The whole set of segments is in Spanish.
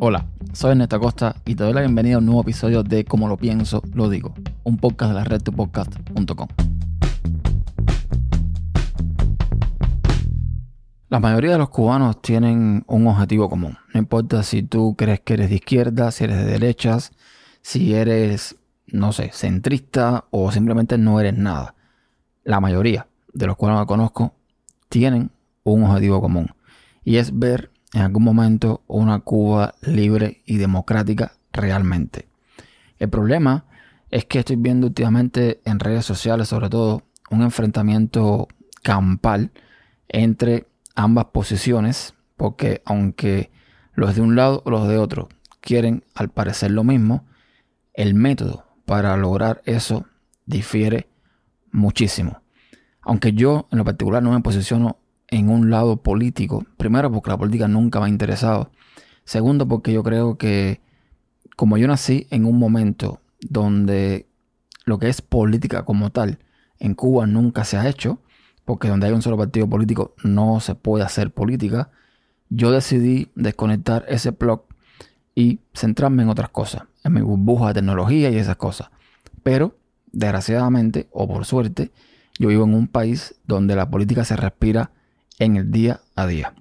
Hola, soy Ernesto Costa y te doy la bienvenida a un nuevo episodio de Como lo pienso, lo digo, un podcast de la red podcast.com. La mayoría de los cubanos tienen un objetivo común. No importa si tú crees que eres de izquierda, si eres de derechas, si eres, no sé, centrista o simplemente no eres nada. La mayoría de los cubanos que conozco tienen un objetivo común. Y es ver en algún momento una Cuba libre y democrática realmente. El problema es que estoy viendo últimamente en redes sociales, sobre todo, un enfrentamiento campal entre ambas posiciones, porque aunque los de un lado o los de otro quieren al parecer lo mismo, el método para lograr eso difiere muchísimo. Aunque yo en lo particular no me posiciono en un lado político. Primero porque la política nunca me ha interesado. Segundo porque yo creo que como yo nací en un momento donde lo que es política como tal en Cuba nunca se ha hecho, porque donde hay un solo partido político no se puede hacer política, yo decidí desconectar ese blog y centrarme en otras cosas, en mi burbuja de tecnología y esas cosas. Pero, desgraciadamente, o por suerte, yo vivo en un país donde la política se respira en el día a día.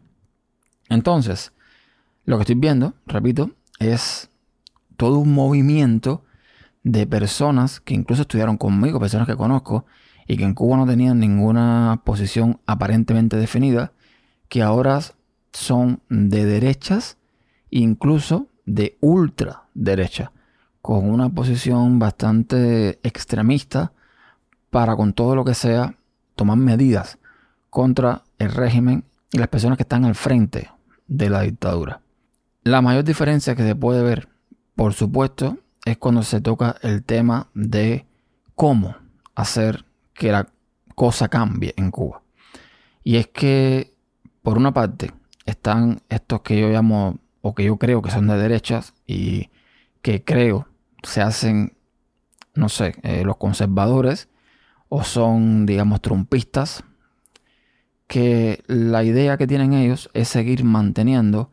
Entonces, lo que estoy viendo, repito, es todo un movimiento de personas que incluso estudiaron conmigo, personas que conozco, y que en Cuba no tenían ninguna posición aparentemente definida, que ahora son de derechas, incluso de ultraderecha, con una posición bastante extremista para con todo lo que sea tomar medidas contra el régimen y las personas que están al frente de la dictadura. La mayor diferencia que se puede ver, por supuesto, es cuando se toca el tema de cómo hacer que la cosa cambie en Cuba. Y es que, por una parte, están estos que yo llamo, o que yo creo que son de derechas, y que creo se hacen, no sé, eh, los conservadores, o son, digamos, trumpistas, que la idea que tienen ellos es seguir manteniendo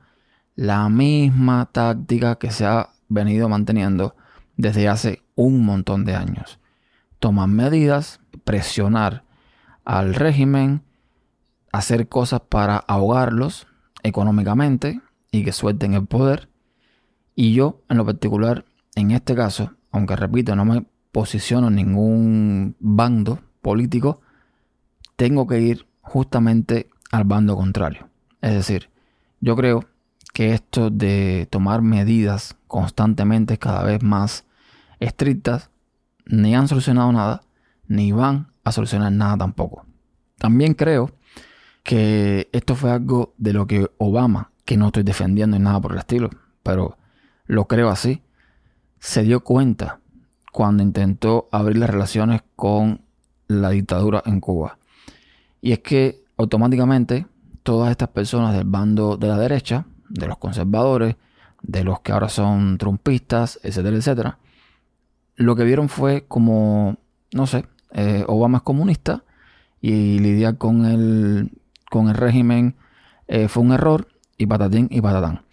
la misma táctica que se ha venido manteniendo desde hace un montón de años. Tomar medidas, presionar al régimen, hacer cosas para ahogarlos económicamente y que suelten el poder. Y yo, en lo particular, en este caso, aunque repito, no me posiciono en ningún bando político, tengo que ir justamente al bando contrario. Es decir, yo creo que esto de tomar medidas constantemente cada vez más estrictas ni han solucionado nada, ni van a solucionar nada tampoco. También creo que esto fue algo de lo que Obama, que no estoy defendiendo en nada por el estilo, pero lo creo así, se dio cuenta cuando intentó abrir las relaciones con la dictadura en Cuba. Y es que automáticamente todas estas personas del bando de la derecha, de los conservadores, de los que ahora son trumpistas, etcétera, etcétera, lo que vieron fue como, no sé, eh, Obama es comunista y lidiar con el, con el régimen eh, fue un error y patatín y patatán.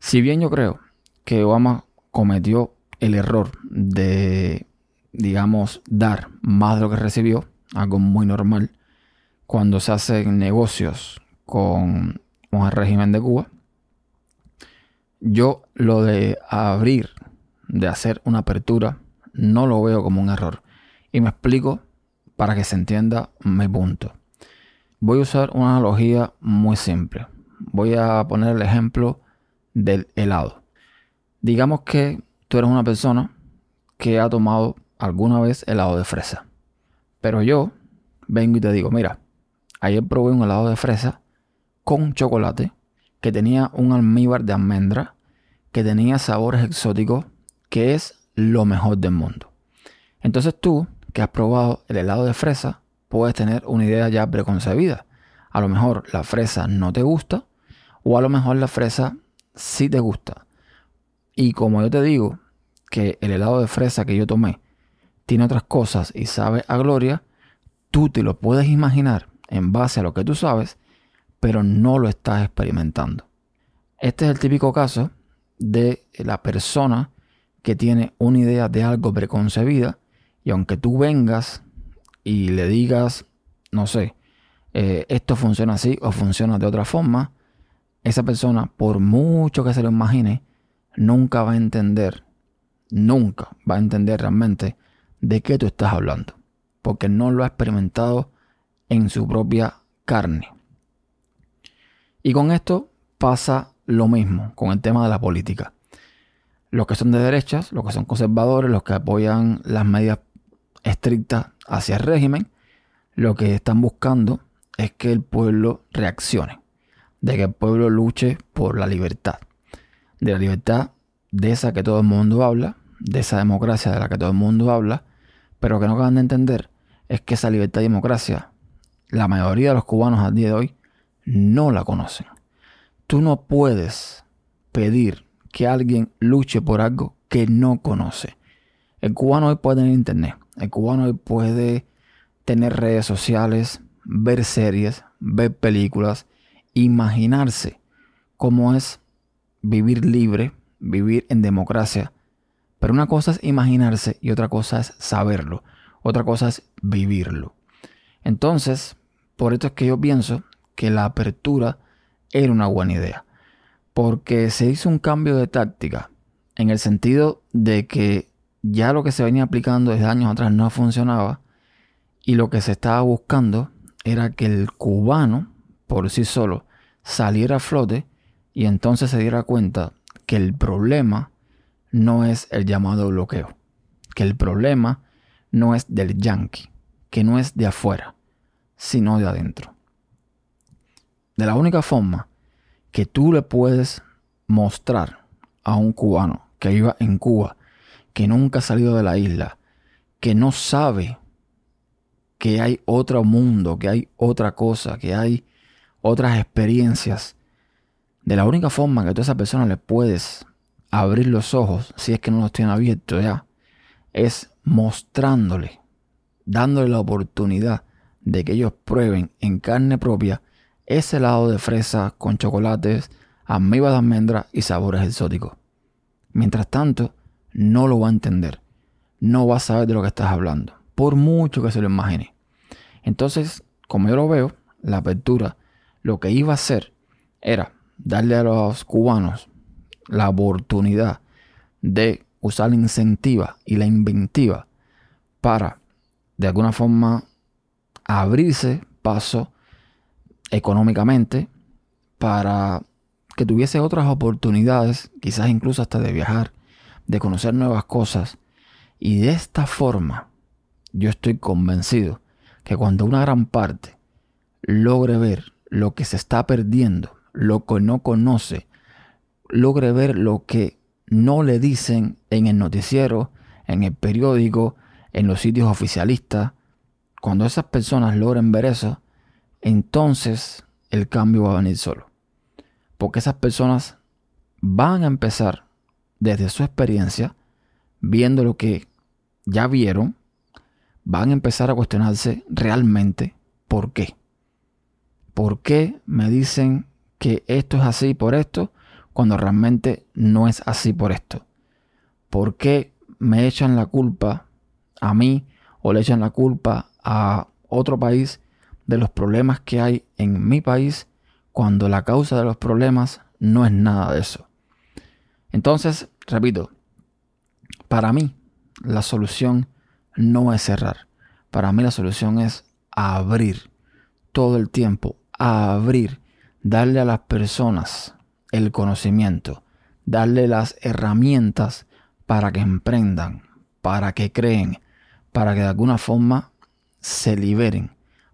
Si bien yo creo que Obama cometió el error de, digamos, dar más de lo que recibió, algo muy normal, cuando se hacen negocios con, el régimen de Cuba, yo lo de abrir, de hacer una apertura, no lo veo como un error. Y me explico para que se entienda mi punto. Voy a usar una analogía muy simple. Voy a poner el ejemplo del helado. Digamos que tú eres una persona que ha tomado alguna vez helado de fresa. Pero yo vengo y te digo, mira, Ayer probé un helado de fresa con chocolate que tenía un almíbar de almendra, que tenía sabores exóticos, que es lo mejor del mundo. Entonces tú, que has probado el helado de fresa, puedes tener una idea ya preconcebida. A lo mejor la fresa no te gusta, o a lo mejor la fresa sí te gusta. Y como yo te digo que el helado de fresa que yo tomé tiene otras cosas y sabe a gloria, tú te lo puedes imaginar en base a lo que tú sabes, pero no lo estás experimentando. Este es el típico caso de la persona que tiene una idea de algo preconcebida y aunque tú vengas y le digas, no sé, eh, esto funciona así o funciona de otra forma, esa persona, por mucho que se lo imagine, nunca va a entender, nunca va a entender realmente de qué tú estás hablando, porque no lo ha experimentado en su propia carne. Y con esto pasa lo mismo con el tema de la política. Los que son de derechas, los que son conservadores, los que apoyan las medidas estrictas hacia el régimen, lo que están buscando es que el pueblo reaccione, de que el pueblo luche por la libertad, de la libertad de esa que todo el mundo habla, de esa democracia de la que todo el mundo habla, pero que no acaban de entender es que esa libertad y democracia, la mayoría de los cubanos al día de hoy no la conocen. Tú no puedes pedir que alguien luche por algo que no conoce. El cubano hoy puede tener internet, el cubano hoy puede tener redes sociales, ver series, ver películas, imaginarse cómo es vivir libre, vivir en democracia. Pero una cosa es imaginarse y otra cosa es saberlo. Otra cosa es vivirlo. Entonces, por esto es que yo pienso que la apertura era una buena idea. Porque se hizo un cambio de táctica en el sentido de que ya lo que se venía aplicando desde años atrás no funcionaba y lo que se estaba buscando era que el cubano por sí solo saliera a flote y entonces se diera cuenta que el problema no es el llamado bloqueo, que el problema no es del yankee, que no es de afuera, sino de adentro. De la única forma que tú le puedes mostrar a un cubano que viva en Cuba, que nunca ha salido de la isla, que no sabe que hay otro mundo, que hay otra cosa, que hay otras experiencias. De la única forma que tú a esa persona le puedes abrir los ojos, si es que no los tiene abiertos ya, es mostrándole, dándole la oportunidad de que ellos prueben en carne propia ese helado de fresa con chocolates, amibas de almendra y sabores exóticos. Mientras tanto, no lo va a entender, no va a saber de lo que estás hablando, por mucho que se lo imagine. Entonces, como yo lo veo, la apertura lo que iba a hacer era darle a los cubanos la oportunidad de usar la incentiva y la inventiva para, de alguna forma, abrirse paso económicamente, para que tuviese otras oportunidades, quizás incluso hasta de viajar, de conocer nuevas cosas. Y de esta forma, yo estoy convencido que cuando una gran parte logre ver lo que se está perdiendo, lo que no conoce, logre ver lo que no le dicen en el noticiero, en el periódico, en los sitios oficialistas, cuando esas personas logren ver eso, entonces el cambio va a venir solo. Porque esas personas van a empezar desde su experiencia, viendo lo que ya vieron, van a empezar a cuestionarse realmente por qué. ¿Por qué me dicen que esto es así por esto cuando realmente no es así por esto? ¿Por qué me echan la culpa a mí o le echan la culpa a otro país de los problemas que hay en mi país cuando la causa de los problemas no es nada de eso? Entonces, repito, para mí la solución no es cerrar. Para mí la solución es abrir todo el tiempo, abrir, darle a las personas el conocimiento, darle las herramientas para que emprendan, para que creen, para que de alguna forma se liberen,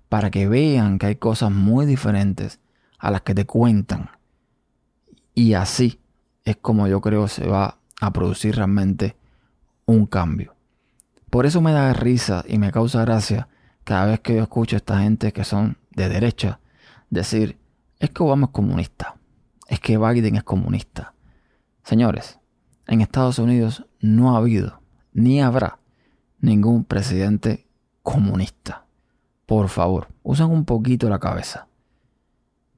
para que vean que hay cosas muy diferentes a las que te cuentan. Y así es como yo creo se va a producir realmente un cambio. Por eso me da risa y me causa gracia cada vez que yo escucho a esta gente que son de derecha decir, es que Obama es comunista, es que Biden es comunista. Señores, en Estados Unidos no ha habido ni habrá ningún presidente comunista. Por favor, usen un poquito la cabeza.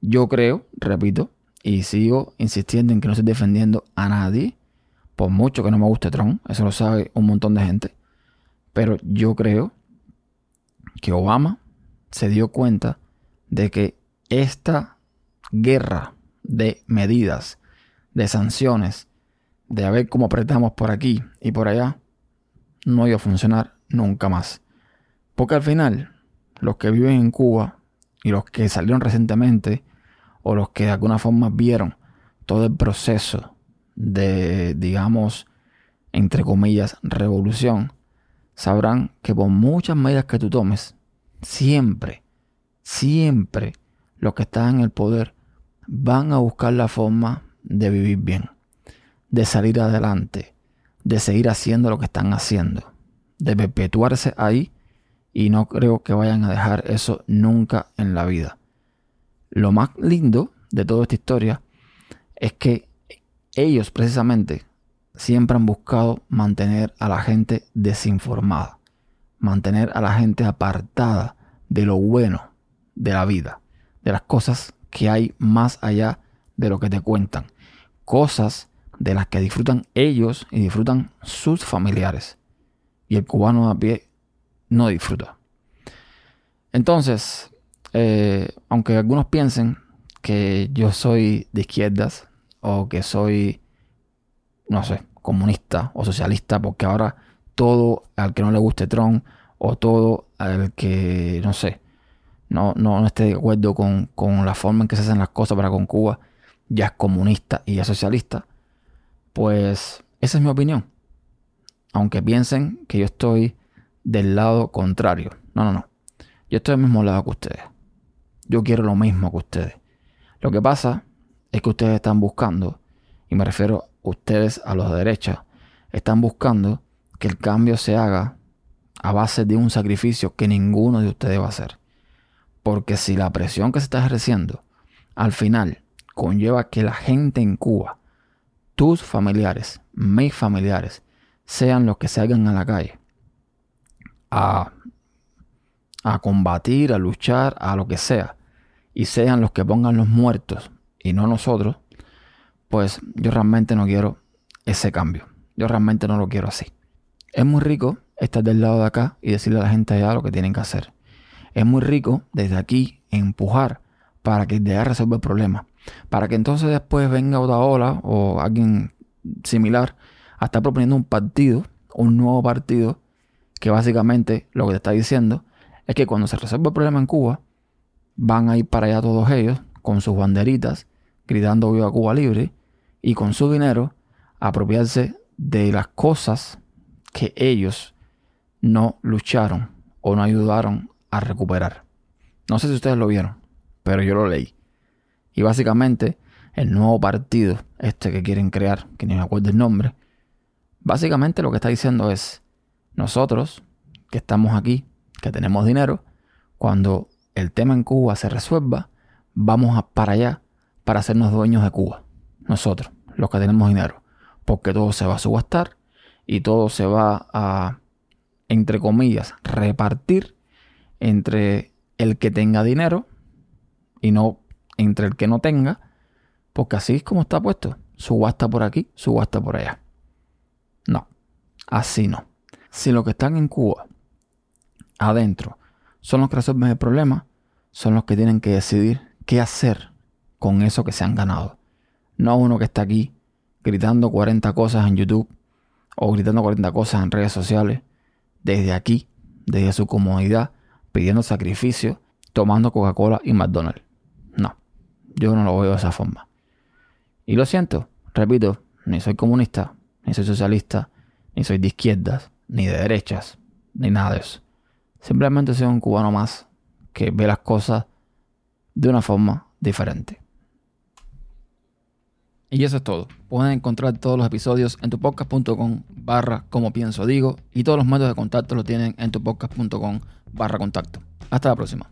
Yo creo, repito, y sigo insistiendo en que no estoy defendiendo a nadie, por mucho que no me guste Trump, eso lo sabe un montón de gente, pero yo creo que Obama se dio cuenta de que esta guerra de medidas, de sanciones, de a ver cómo apretamos por aquí y por allá, no iba a funcionar nunca más. Porque al final, los que viven en Cuba y los que salieron recientemente, o los que de alguna forma vieron todo el proceso de, digamos, entre comillas, revolución, sabrán que por muchas medidas que tú tomes, siempre, siempre los que están en el poder van a buscar la forma de vivir bien, de salir adelante, de seguir haciendo lo que están haciendo, de perpetuarse ahí y no creo que vayan a dejar eso nunca en la vida. Lo más lindo de toda esta historia es que ellos precisamente siempre han buscado mantener a la gente desinformada, mantener a la gente apartada de lo bueno de la vida, de las cosas que hay más allá de lo que te cuentan, cosas de las que disfrutan ellos y disfrutan sus familiares. Y el cubano a pie no disfruta. Entonces, eh, aunque algunos piensen que yo soy de izquierdas o que soy, no sé, comunista o socialista, porque ahora todo al que no le guste Trump o todo al que, no sé, no, no, esté de acuerdo con, con, la forma en que se hacen las cosas para con Cuba, ya es comunista y ya es socialista, pues esa es mi opinión. Aunque piensen que yo estoy del lado contrario. No, no, no. Yo estoy del mismo lado que ustedes. Yo quiero lo mismo que ustedes. Lo que pasa es que ustedes están buscando, y me refiero a ustedes a los de derecha, están buscando que el cambio se haga a base de un sacrificio que ninguno de ustedes va a hacer. Porque si la presión que se está ejerciendo al final conlleva que la gente en Cuba, tus familiares, mis familiares, sean los que salgan a la calle a, combatir, a luchar, a lo que sea, y sean los que pongan los muertos y no nosotros, pues yo realmente no quiero ese cambio. Yo realmente no lo quiero así. Es muy rico estar del lado de acá y decirle a la gente allá lo que tienen que hacer. Es muy rico desde aquí empujar para que de resuelva el problema. Para que entonces después venga otra ola o alguien similar a estar proponiendo un partido, un nuevo partido que básicamente lo que te está diciendo es que cuando se resuelva el problema en Cuba, van a ir para allá todos ellos con sus banderitas, gritando viva Cuba libre, y con su dinero apropiarse de las cosas que ellos no lucharon o no ayudaron a recuperar. No sé si ustedes lo vieron, pero yo lo leí. Y básicamente el nuevo partido, este que quieren crear, que ni me acuerdo el nombre, básicamente lo que está diciendo es, nosotros, que estamos aquí, que tenemos dinero, cuando el tema en Cuba se resuelva, vamos a para allá para hacernos dueños de Cuba. Nosotros, los que tenemos dinero. Porque todo se va a subastar y todo se va a, entre comillas, repartir entre el que tenga dinero y no entre el que no tenga. Porque así es como está puesto. Subasta por aquí, subasta por allá. No, así no. Si los que están en Cuba, adentro, son los que resuelven el problema, son los que tienen que decidir qué hacer con eso que se han ganado. No uno que está aquí gritando 40 cosas en YouTube o gritando 40 cosas en redes sociales, desde aquí, desde su comodidad, pidiendo sacrificio, tomando Coca-Cola y McDonald's. No, yo no lo veo de esa forma. Y lo siento, repito, ni soy comunista, ni soy socialista, ni soy de izquierdas, ni de derechas, ni nada de eso. Simplemente soy un cubano más que ve las cosas de una forma diferente. Y eso es todo. Pueden encontrar todos los episodios en tupodcast.com barra como pienso digo y todos los métodos de contacto lo tienen en tupodcast.com barra contacto. Hasta la próxima.